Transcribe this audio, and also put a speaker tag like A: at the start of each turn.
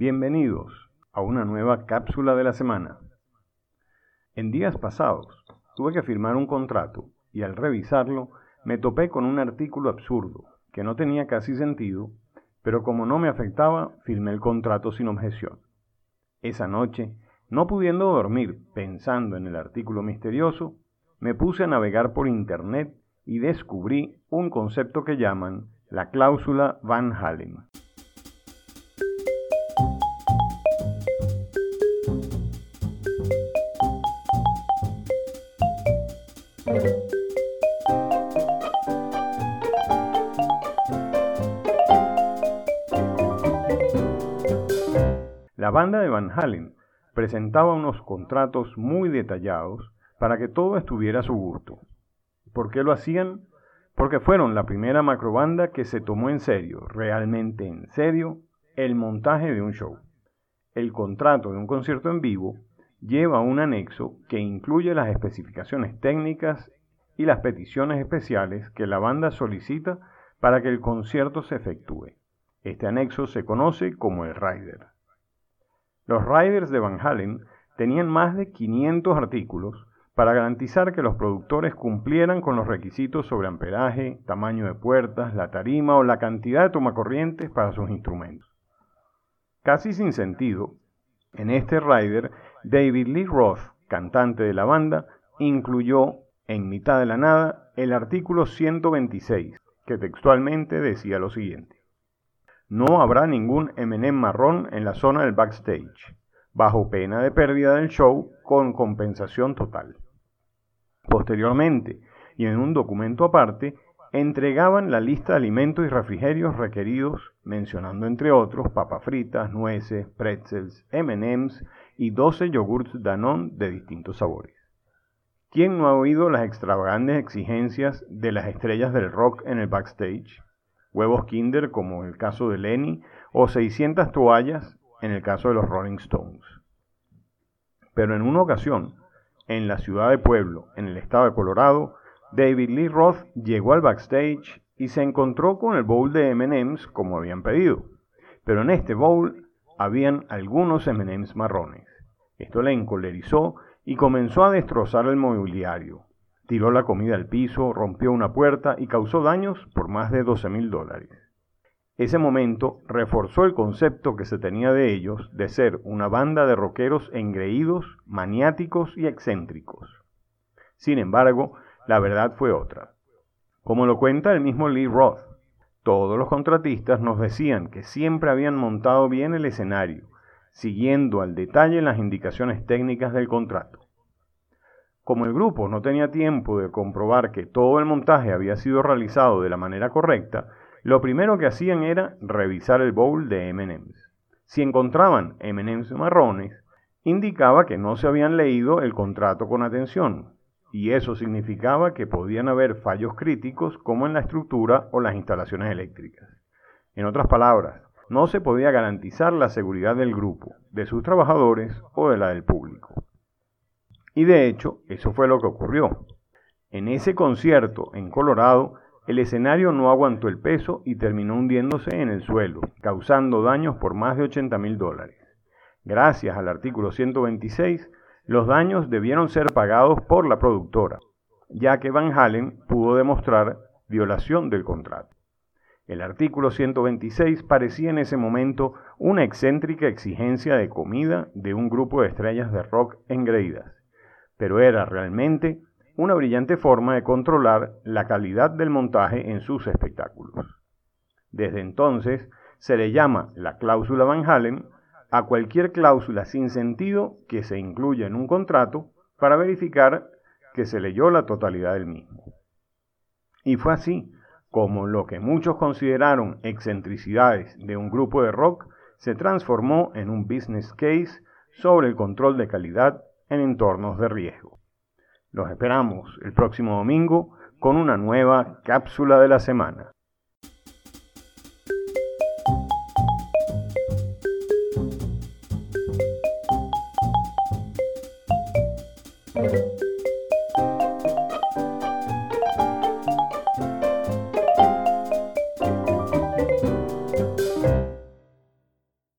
A: Bienvenidos a una nueva cápsula de la semana. En días pasados tuve que firmar un contrato y al revisarlo me topé con un artículo absurdo que no tenía casi sentido, pero como no me afectaba, firmé el contrato sin objeción. Esa noche, no pudiendo dormir pensando en el artículo misterioso, me puse a navegar por Internet y descubrí un concepto que llaman la cláusula Van Halen. La banda de Van Halen presentaba unos contratos muy detallados para que todo estuviera a su gusto. ¿Por qué lo hacían? Porque fueron la primera macrobanda que se tomó en serio, realmente en serio, el montaje de un show. El contrato de un concierto en vivo lleva un anexo que incluye las especificaciones técnicas y las peticiones especiales que la banda solicita para que el concierto se efectúe. Este anexo se conoce como el rider. Los riders de Van Halen tenían más de 500 artículos para garantizar que los productores cumplieran con los requisitos sobre amperaje, tamaño de puertas, la tarima o la cantidad de tomacorrientes para sus instrumentos. Casi sin sentido, en este rider, David Lee Roth, cantante de la banda, incluyó en mitad de la nada el artículo 126, que textualmente decía lo siguiente. No habrá ningún M&M marrón en la zona del backstage, bajo pena de pérdida del show con compensación total. Posteriormente, y en un documento aparte, entregaban la lista de alimentos y refrigerios requeridos, mencionando entre otros papas fritas, nueces, pretzels, M&M's y 12 yogurts Danone de distintos sabores. ¿Quién no ha oído las extravagantes exigencias de las estrellas del rock en el backstage? Huevos Kinder como en el caso de Lenny o 600 toallas en el caso de los Rolling Stones. Pero en una ocasión, en la ciudad de Pueblo, en el estado de Colorado, David Lee Roth llegó al backstage y se encontró con el bowl de MM's como habían pedido. Pero en este bowl habían algunos MM's marrones. Esto le encolerizó y comenzó a destrozar el mobiliario. Tiró la comida al piso, rompió una puerta y causó daños por más de 12 mil dólares. Ese momento reforzó el concepto que se tenía de ellos de ser una banda de rockeros engreídos, maniáticos y excéntricos. Sin embargo, la verdad fue otra. Como lo cuenta el mismo Lee Roth, todos los contratistas nos decían que siempre habían montado bien el escenario, siguiendo al detalle las indicaciones técnicas del contrato. Como el grupo no tenía tiempo de comprobar que todo el montaje había sido realizado de la manera correcta, lo primero que hacían era revisar el bowl de MM's. Si encontraban MM's marrones, indicaba que no se habían leído el contrato con atención, y eso significaba que podían haber fallos críticos como en la estructura o las instalaciones eléctricas. En otras palabras, no se podía garantizar la seguridad del grupo, de sus trabajadores o de la del público. Y de hecho, eso fue lo que ocurrió. En ese concierto en Colorado, el escenario no aguantó el peso y terminó hundiéndose en el suelo, causando daños por más de 80 mil dólares. Gracias al artículo 126, los daños debieron ser pagados por la productora, ya que Van Halen pudo demostrar violación del contrato. El artículo 126 parecía en ese momento una excéntrica exigencia de comida de un grupo de estrellas de rock engreídas, pero era realmente una brillante forma de controlar la calidad del montaje en sus espectáculos. Desde entonces se le llama la cláusula Van Halen a cualquier cláusula sin sentido que se incluya en un contrato para verificar que se leyó la totalidad del mismo. Y fue así como lo que muchos consideraron excentricidades de un grupo de rock se transformó en un business case sobre el control de calidad en entornos de riesgo. Los esperamos el próximo domingo con una nueva cápsula de la semana.